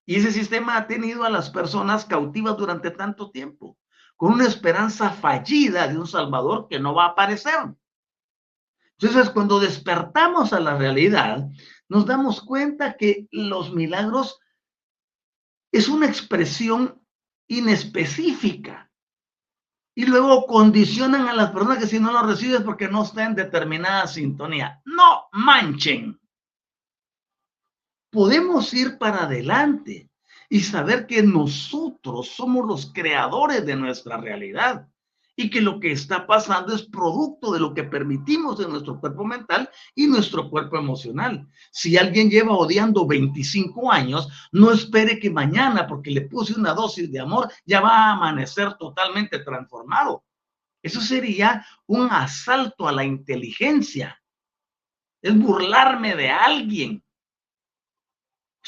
y ese sistema ha tenido a las personas cautivas durante tanto tiempo, con una esperanza fallida de un Salvador que no va a aparecer. Entonces, cuando despertamos a la realidad, nos damos cuenta que los milagros es una expresión inespecífica. Y luego condicionan a las personas que si no lo recibes porque no está en determinada sintonía. No manchen. Podemos ir para adelante y saber que nosotros somos los creadores de nuestra realidad y que lo que está pasando es producto de lo que permitimos en nuestro cuerpo mental y nuestro cuerpo emocional. Si alguien lleva odiando 25 años, no espere que mañana, porque le puse una dosis de amor, ya va a amanecer totalmente transformado. Eso sería un asalto a la inteligencia. Es burlarme de alguien.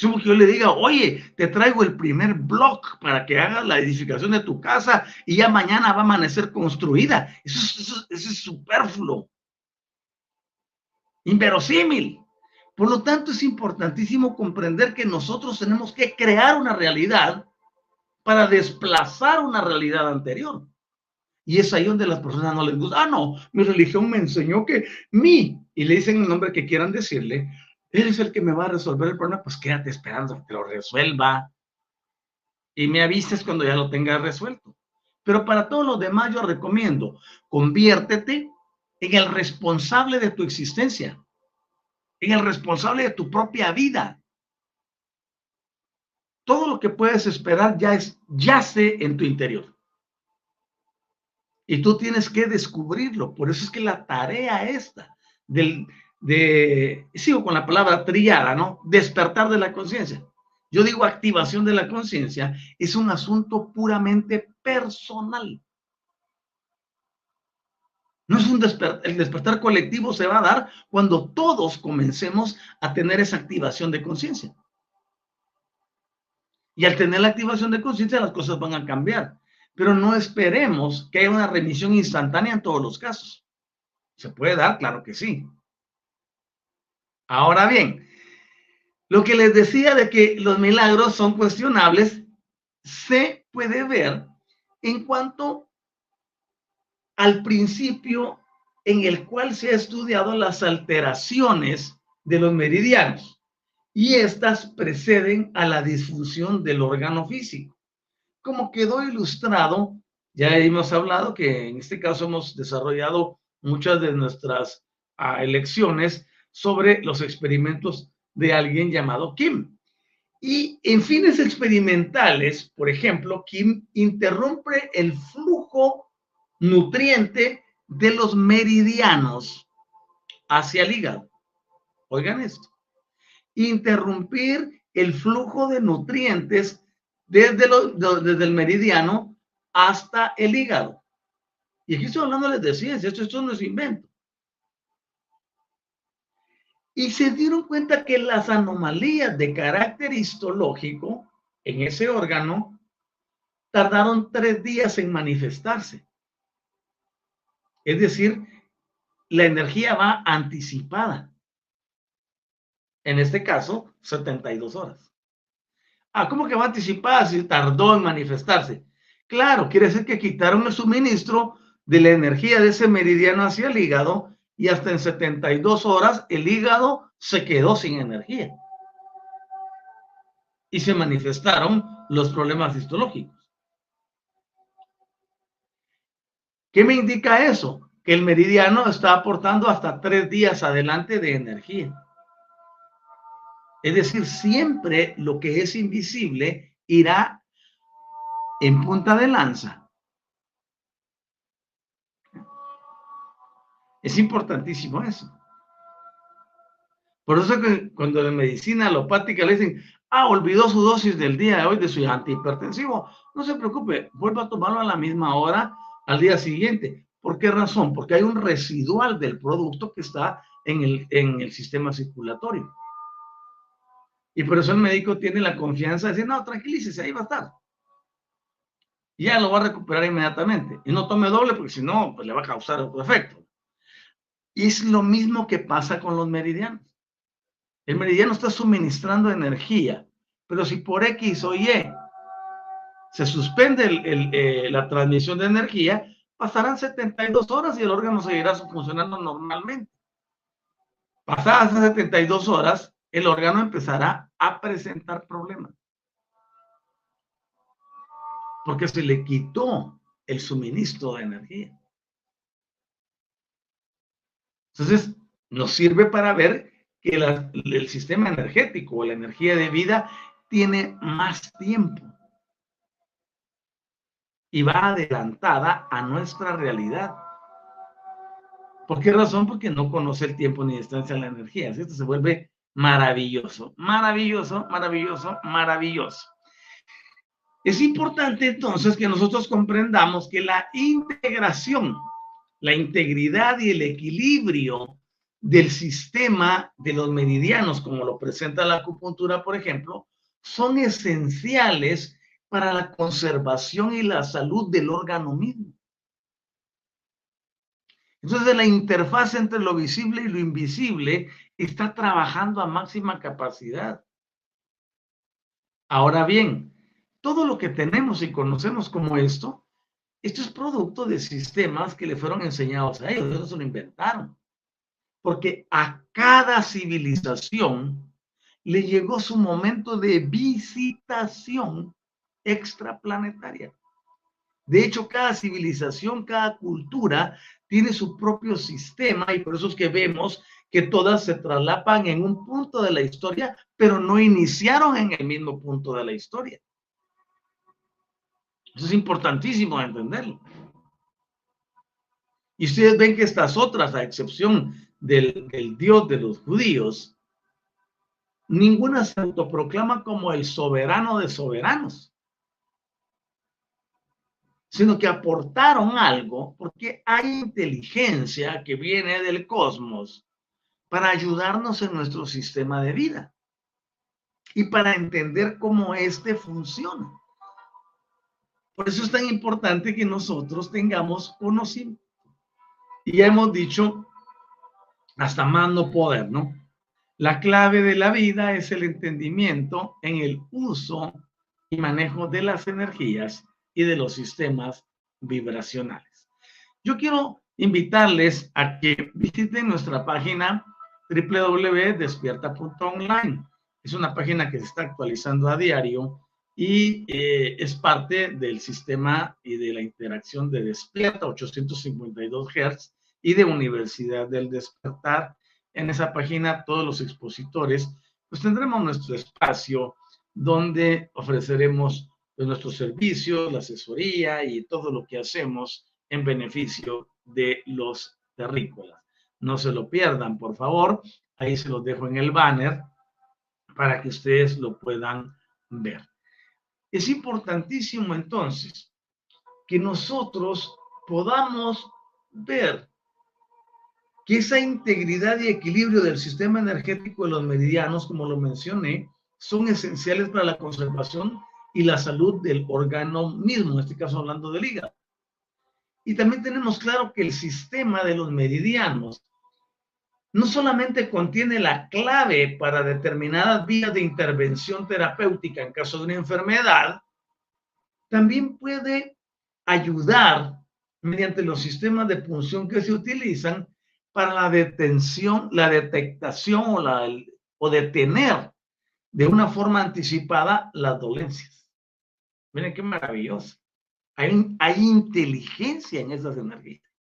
Como que yo le diga, oye, te traigo el primer block para que hagas la edificación de tu casa y ya mañana va a amanecer construida. Eso, es superfluo. Inverosímil. Por lo tanto, es importantísimo comprender que nosotros tenemos que crear una realidad para desplazar una realidad anterior. Y es ahí donde las personas no les gusta. Ah, no, mi religión me enseñó que mi, y le dicen el nombre que quieran decirle, él es el que me va a resolver el problema, pues quédate esperando que lo resuelva. Y me avises cuando ya lo tenga resuelto. Pero para todo lo demás yo recomiendo, conviértete en el responsable de tu existencia, en el responsable de tu propia vida. Todo lo que puedes esperar ya es, yace en tu interior. Y tú tienes que descubrirlo. Por eso es que la tarea esta del, de, sigo con la palabra triada, ¿no? Despertar de la conciencia. Yo digo activación de la conciencia, es un asunto puramente personal. No es un despertar, el despertar colectivo se va a dar cuando todos comencemos a tener esa activación de conciencia. Y al tener la activación de conciencia, las cosas van a cambiar. Pero no esperemos que haya una remisión instantánea en todos los casos. ¿Se puede dar? Claro que sí. Ahora bien, lo que les decía de que los milagros son cuestionables se puede ver en cuanto al principio en el cual se ha estudiado las alteraciones de los meridianos y estas preceden a la disfunción del órgano físico. Como quedó ilustrado, ya hemos hablado que en este caso hemos desarrollado muchas de nuestras ah, elecciones sobre los experimentos de alguien llamado Kim. Y en fines experimentales, por ejemplo, Kim interrumpe el flujo nutriente de los meridianos hacia el hígado. Oigan esto. Interrumpir el flujo de nutrientes desde, el meridiano hasta el hígado. Y aquí estoy hablando de ciencia, esto no es invento. Y se dieron cuenta que las anomalías de carácter histológico en ese órgano tardaron tres días en manifestarse. Es decir, la energía va anticipada. En este caso, 72 horas. Ah, ¿cómo que va anticipada si tardó en manifestarse? Claro, quiere decir que quitaron el suministro de la energía de ese meridiano hacia el hígado y hasta en 72 horas el hígado se quedó sin energía. Y se manifestaron los problemas histológicos. ¿Qué me indica eso? Que el meridiano está aportando hasta tres días adelante de energía. Es decir, siempre lo que es invisible irá en punta de lanza. Es importantísimo eso. Por eso que cuando en medicina alopática le dicen, ah, olvidó su dosis del día de hoy de su antihipertensivo, no se preocupe, vuelva a tomarlo a la misma hora al día siguiente. ¿Por qué razón? Porque hay un residual del producto que está en el, en el sistema circulatorio. Y por eso el médico tiene la confianza de decir, no, tranquilícese, ahí va a estar. Ya lo va a recuperar inmediatamente. Y no tome doble porque si no, pues le va a causar otro efecto. Y es lo mismo que pasa con los meridianos. El meridiano está suministrando energía, pero si por X o Y se suspende eh, la transmisión de energía, pasarán 72 horas y el órgano seguirá funcionando normalmente. Pasadas esas 72 horas, el órgano empezará a presentar problemas. Porque se le quitó el suministro de energía. Entonces, nos sirve para ver que el sistema energético o la energía de vida tiene más tiempo y va adelantada a nuestra realidad. ¿Por qué razón? Porque no conoce el tiempo ni distancia de la energía. Esto se vuelve maravilloso, maravilloso, maravilloso, maravilloso. Es importante entonces que nosotros comprendamos que la integración, la integridad y el equilibrio del sistema de los meridianos, como lo presenta la acupuntura, por ejemplo, son esenciales para la conservación y la salud del órgano mismo. Entonces, la interfaz entre lo visible y lo invisible está trabajando a máxima capacidad. Ahora bien, todo lo que tenemos y conocemos como esto, esto es producto de sistemas que le fueron enseñados a ellos, ellos se lo inventaron. Porque a cada civilización le llegó su momento de visitación extraplanetaria. De hecho, cada civilización, cada cultura tiene su propio sistema y por eso es que vemos que todas se traslapan en un punto de la historia, pero no iniciaron en el mismo punto de la historia. Eso es importantísimo entenderlo. Y ustedes ven que estas otras, a excepción del, del Dios de los judíos, ninguna se autoproclama como el soberano de soberanos sino que aportaron algo porque hay inteligencia que viene del cosmos para ayudarnos en nuestro sistema de vida y para entender cómo éste funciona. Por eso es tan importante que nosotros tengamos conocimiento. Y ya hemos dicho, hasta más no poder, ¿no? La clave de la vida es el entendimiento en el uso y manejo de las energías y de los sistemas vibracionales. Yo quiero invitarles a que visiten nuestra página www.despierta.online. Es una página que se está actualizando a diario y eh, es parte del sistema y de la interacción de Despierta 852 Hz y de Universidad del Despertar. En esa página todos los expositores pues tendremos nuestro espacio donde ofreceremos pues, nuestros servicios, la asesoría y todo lo que hacemos en beneficio de los terrícolas. No se lo pierdan, por favor. Ahí se los dejo en el banner para que ustedes lo puedan ver. Es importantísimo entonces que nosotros podamos ver que esa integridad y equilibrio del sistema energético de los meridianos, como lo mencioné, son esenciales para la conservación y la salud del órgano mismo, en este caso hablando del hígado. Y también tenemos claro que el sistema de los meridianos no solamente contiene la clave para determinadas vías de intervención terapéutica en caso de una enfermedad, también puede ayudar mediante los sistemas de punción que se utilizan para la detención, la detectación o, la, o detener de una forma anticipada las dolencias. Miren qué maravilloso. Hay, hay inteligencia en esas energías.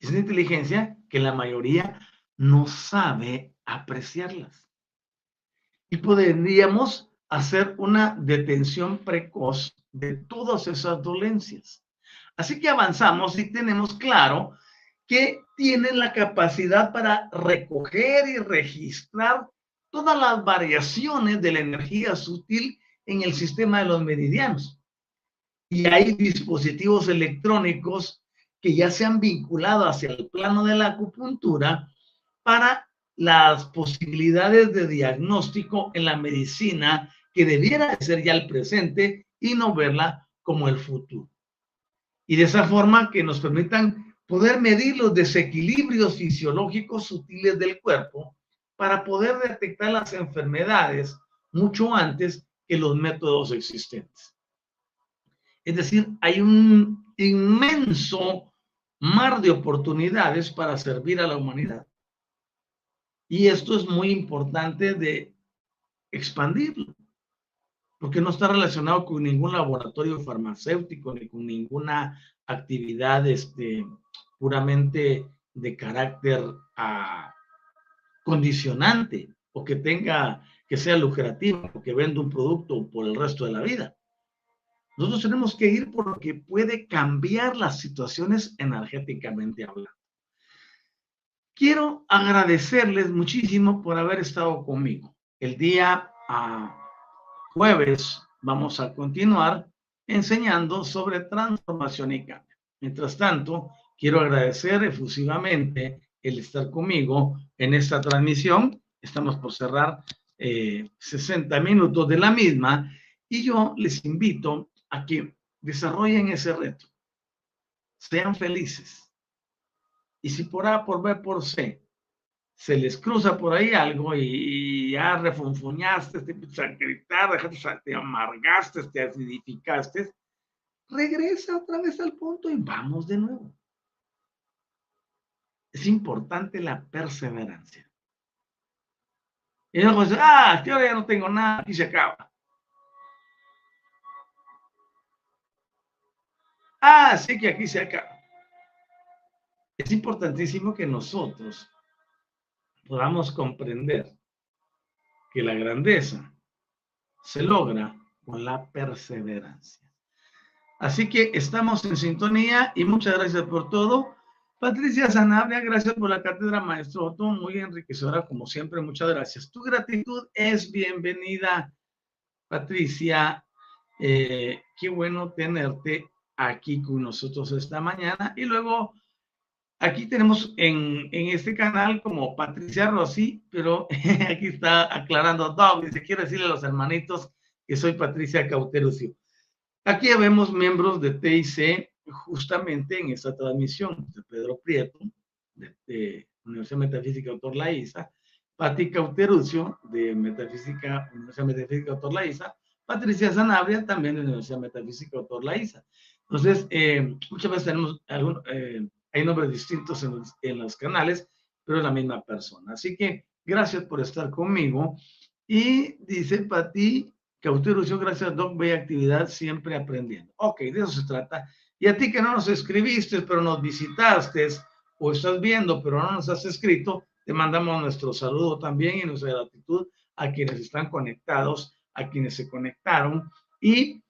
Es una inteligencia que la mayoría no sabe apreciarlas. Y podríamos hacer una detención precoz de todas esas dolencias. Así que avanzamos y tenemos claro que tienen la capacidad para recoger y registrar todas las variaciones de la energía sutil en el sistema de los meridianos. Y hay dispositivos electrónicos que ya se han vinculado hacia el plano de la acupuntura para las posibilidades de diagnóstico en la medicina que debiera ser ya el presente y no verla como el futuro. Y de esa forma que nos permitan poder medir los desequilibrios fisiológicos sutiles del cuerpo para poder detectar las enfermedades mucho antes que los métodos existentes. Es decir, hay un inmenso mar de oportunidades para servir a la humanidad. Y esto es muy importante de expandirlo, porque no está relacionado con ningún laboratorio farmacéutico ni con ninguna actividad este, puramente de carácter ah, condicionante o que tenga que sea lucrativo o que venda un producto por el resto de la vida. Nosotros tenemos que ir por lo que puede cambiar las situaciones energéticamente hablando. Quiero agradecerles muchísimo por haber estado conmigo. El día ah, jueves vamos a continuar enseñando sobre transformación y cambio. Mientras tanto, quiero agradecer efusivamente el estar conmigo en esta transmisión. Estamos por cerrar 60 eh, minutos de la misma y yo les invito a que desarrollen ese reto. Sean felices. Y si por A, por B, por C, se les cruza por ahí algo y, ya refunfuñaste, te empiezas a gritar, te amargaste, te acidificaste, regresa otra vez al punto y vamos de nuevo. Es importante la perseverancia. Y luego dice, ah, ahora ya no tengo nada, aquí se acaba. Ah, sí que aquí se acaba. Es importantísimo que nosotros podamos comprender que la grandeza se logra con la perseverancia. Así que estamos en sintonía y muchas gracias por todo. Patricia Sanabria, gracias por la cátedra, maestro Otto, muy enriquecedora como siempre, muchas gracias. Tu gratitud es bienvenida, Patricia. Eh, qué bueno tenerte aquí con nosotros esta mañana. Y luego aquí tenemos en, en este canal como Patricia Rossi, pero [laughs] aquí está aclarando Doug, dice, quiero decirle a los hermanitos que soy Patricia Cauterucio. Aquí vemos miembros de TIC justamente en esta transmisión de Pedro Prieto, de, Universidad Metafísica Autor Laiza, Pati Cauterucio, de Metafísica, Universidad Metafísica Autor Laiza, Patricia Sanabria, también de Universidad Metafísica Autor Laiza. Entonces, eh, muchas veces tenemos algún, eh, hay nombres distintos en los, en los, canales, pero es la misma persona. Así que gracias por estar conmigo. Y dice Pati Cautero, gracias Doc, bella actividad, siempre aprendiendo. Ok, de eso se trata. Y a ti que no nos escribiste, pero nos visitaste, o estás viendo, pero no nos has escrito, te mandamos nuestro saludo también y nuestra gratitud a quienes están conectados, a quienes se conectaron y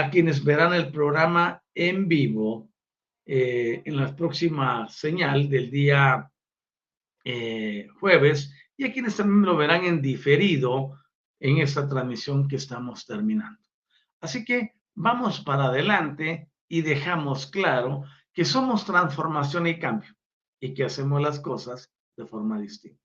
a quienes verán el programa en vivo eh, en la próxima señal del día eh, jueves y a quienes también lo verán en diferido en esta transmisión que estamos terminando. Así que vamos para adelante y dejamos claro que somos transformación y cambio y que hacemos las cosas de forma distinta.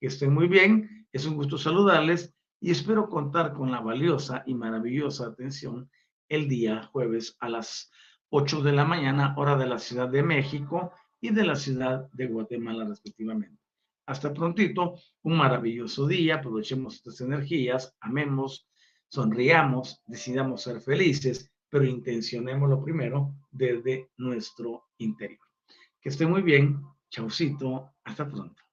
Que estén muy bien, es un gusto saludarles y espero contar con la valiosa y maravillosa atención el día jueves a las 8 de la mañana, hora de la Ciudad de México y de la Ciudad de Guatemala respectivamente. Hasta prontito, un maravilloso día, aprovechemos estas energías, amemos, sonriamos, decidamos ser felices, pero intencionemos lo primero desde nuestro interior. Que esté muy bien, chaucito, hasta pronto.